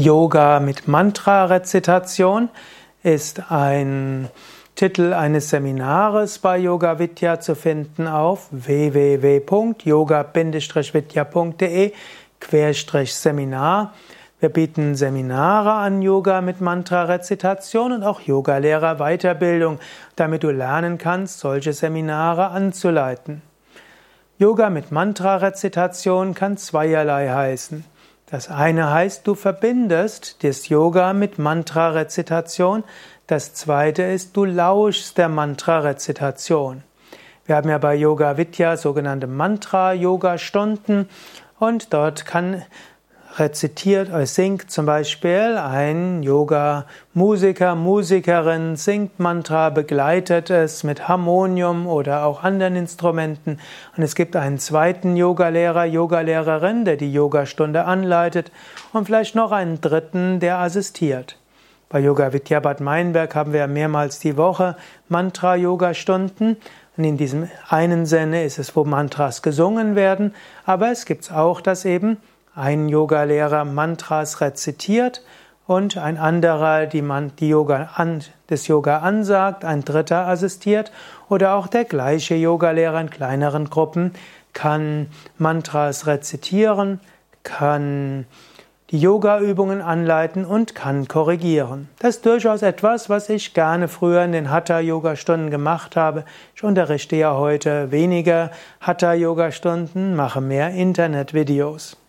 Yoga mit Mantra-Rezitation ist ein Titel eines Seminares bei Yoga Vidya zu finden auf www.yoga-vidya.de Seminar. Wir bieten Seminare an Yoga mit Mantra-Rezitation und auch Yogalehrer Weiterbildung, damit du lernen kannst, solche Seminare anzuleiten. Yoga mit Mantra-Rezitation kann zweierlei heißen. Das eine heißt, du verbindest das Yoga mit Mantra-Rezitation. Das zweite ist, du lauschst der Mantra-Rezitation. Wir haben ja bei Yoga Vidya sogenannte Mantra-Yoga-Stunden und dort kann rezitiert oder singt zum Beispiel ein Yoga-Musiker, Musikerin, singt Mantra, begleitet es mit Harmonium oder auch anderen Instrumenten. Und es gibt einen zweiten Yogalehrer, Yogalehrerin, der die Yogastunde anleitet und vielleicht noch einen dritten, der assistiert. Bei Yoga Vidya Bad Meinberg haben wir mehrmals die Woche Mantra-Yoga-Stunden. Und in diesem einen Sinne ist es, wo Mantras gesungen werden, aber es gibt auch, dass eben ein Yogalehrer Mantras rezitiert und ein anderer die, Man die Yoga an, des Yoga ansagt, ein dritter assistiert oder auch der gleiche Yogalehrer in kleineren Gruppen kann Mantras rezitieren, kann die Yoga-Übungen anleiten und kann korrigieren. Das ist durchaus etwas, was ich gerne früher in den Hatha-Yoga-Stunden gemacht habe. Ich unterrichte ja heute weniger Hatha-Yoga-Stunden, mache mehr Internet-Videos.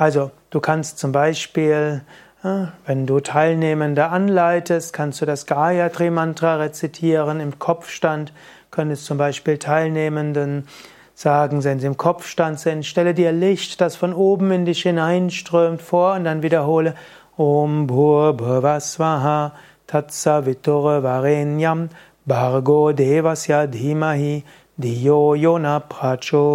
Also, du kannst zum Beispiel, äh, wenn du Teilnehmende anleitest, kannst du das Gayatri Mantra rezitieren im Kopfstand, könntest zum Beispiel Teilnehmenden sagen, wenn sie im Kopfstand sind, stelle dir Licht, das von oben in dich hineinströmt, vor und dann wiederhole Om Bhur Bhuvasvaha Tatsavitur Varenyam Bhargo Devasya Dhimahi Diyo Yona Prachodayat.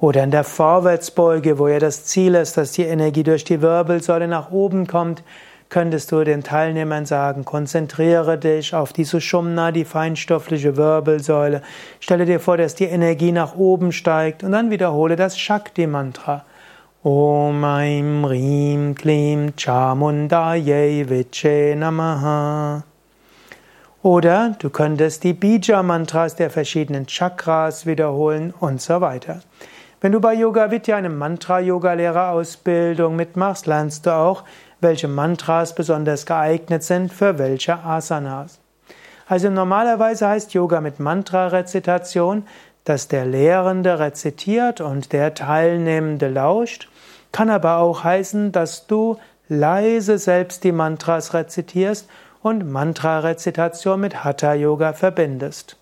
Oder in der Vorwärtsbeuge, wo ja das Ziel ist, dass die Energie durch die Wirbelsäule nach oben kommt, könntest du den Teilnehmern sagen, konzentriere dich auf die Sushumna, die feinstoffliche Wirbelsäule. Stelle dir vor, dass die Energie nach oben steigt und dann wiederhole das Shakti-Mantra. Om Aim Rim Klim Chamundaye Viche Namaha. Oder du könntest die Bija-Mantras der verschiedenen Chakras wiederholen und so weiter. Wenn du bei Yoga Vidya eine Mantra-Yoga-Lehrerausbildung mitmachst, lernst du auch, welche Mantras besonders geeignet sind für welche Asanas. Also normalerweise heißt Yoga mit Mantra-Rezitation, dass der Lehrende rezitiert und der Teilnehmende lauscht, kann aber auch heißen, dass du leise selbst die Mantras rezitierst und Mantra-Rezitation mit Hatha-Yoga verbindest.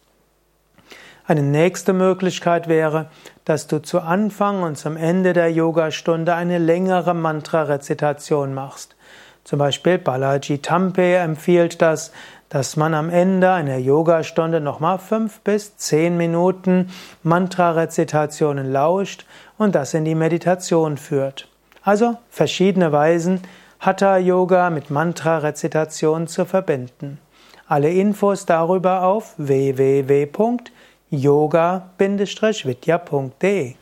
Eine nächste Möglichkeit wäre, dass du zu Anfang und zum Ende der Yogastunde eine längere Mantra-Rezitation machst. Zum Beispiel Balaji Tampe empfiehlt das, dass man am Ende einer Yogastunde nochmal fünf bis zehn Minuten Mantra-Rezitationen lauscht und das in die Meditation führt. Also verschiedene Weisen, Hatha-Yoga mit Mantra-Rezitation zu verbinden. Alle Infos darüber auf www yoga-vidya.de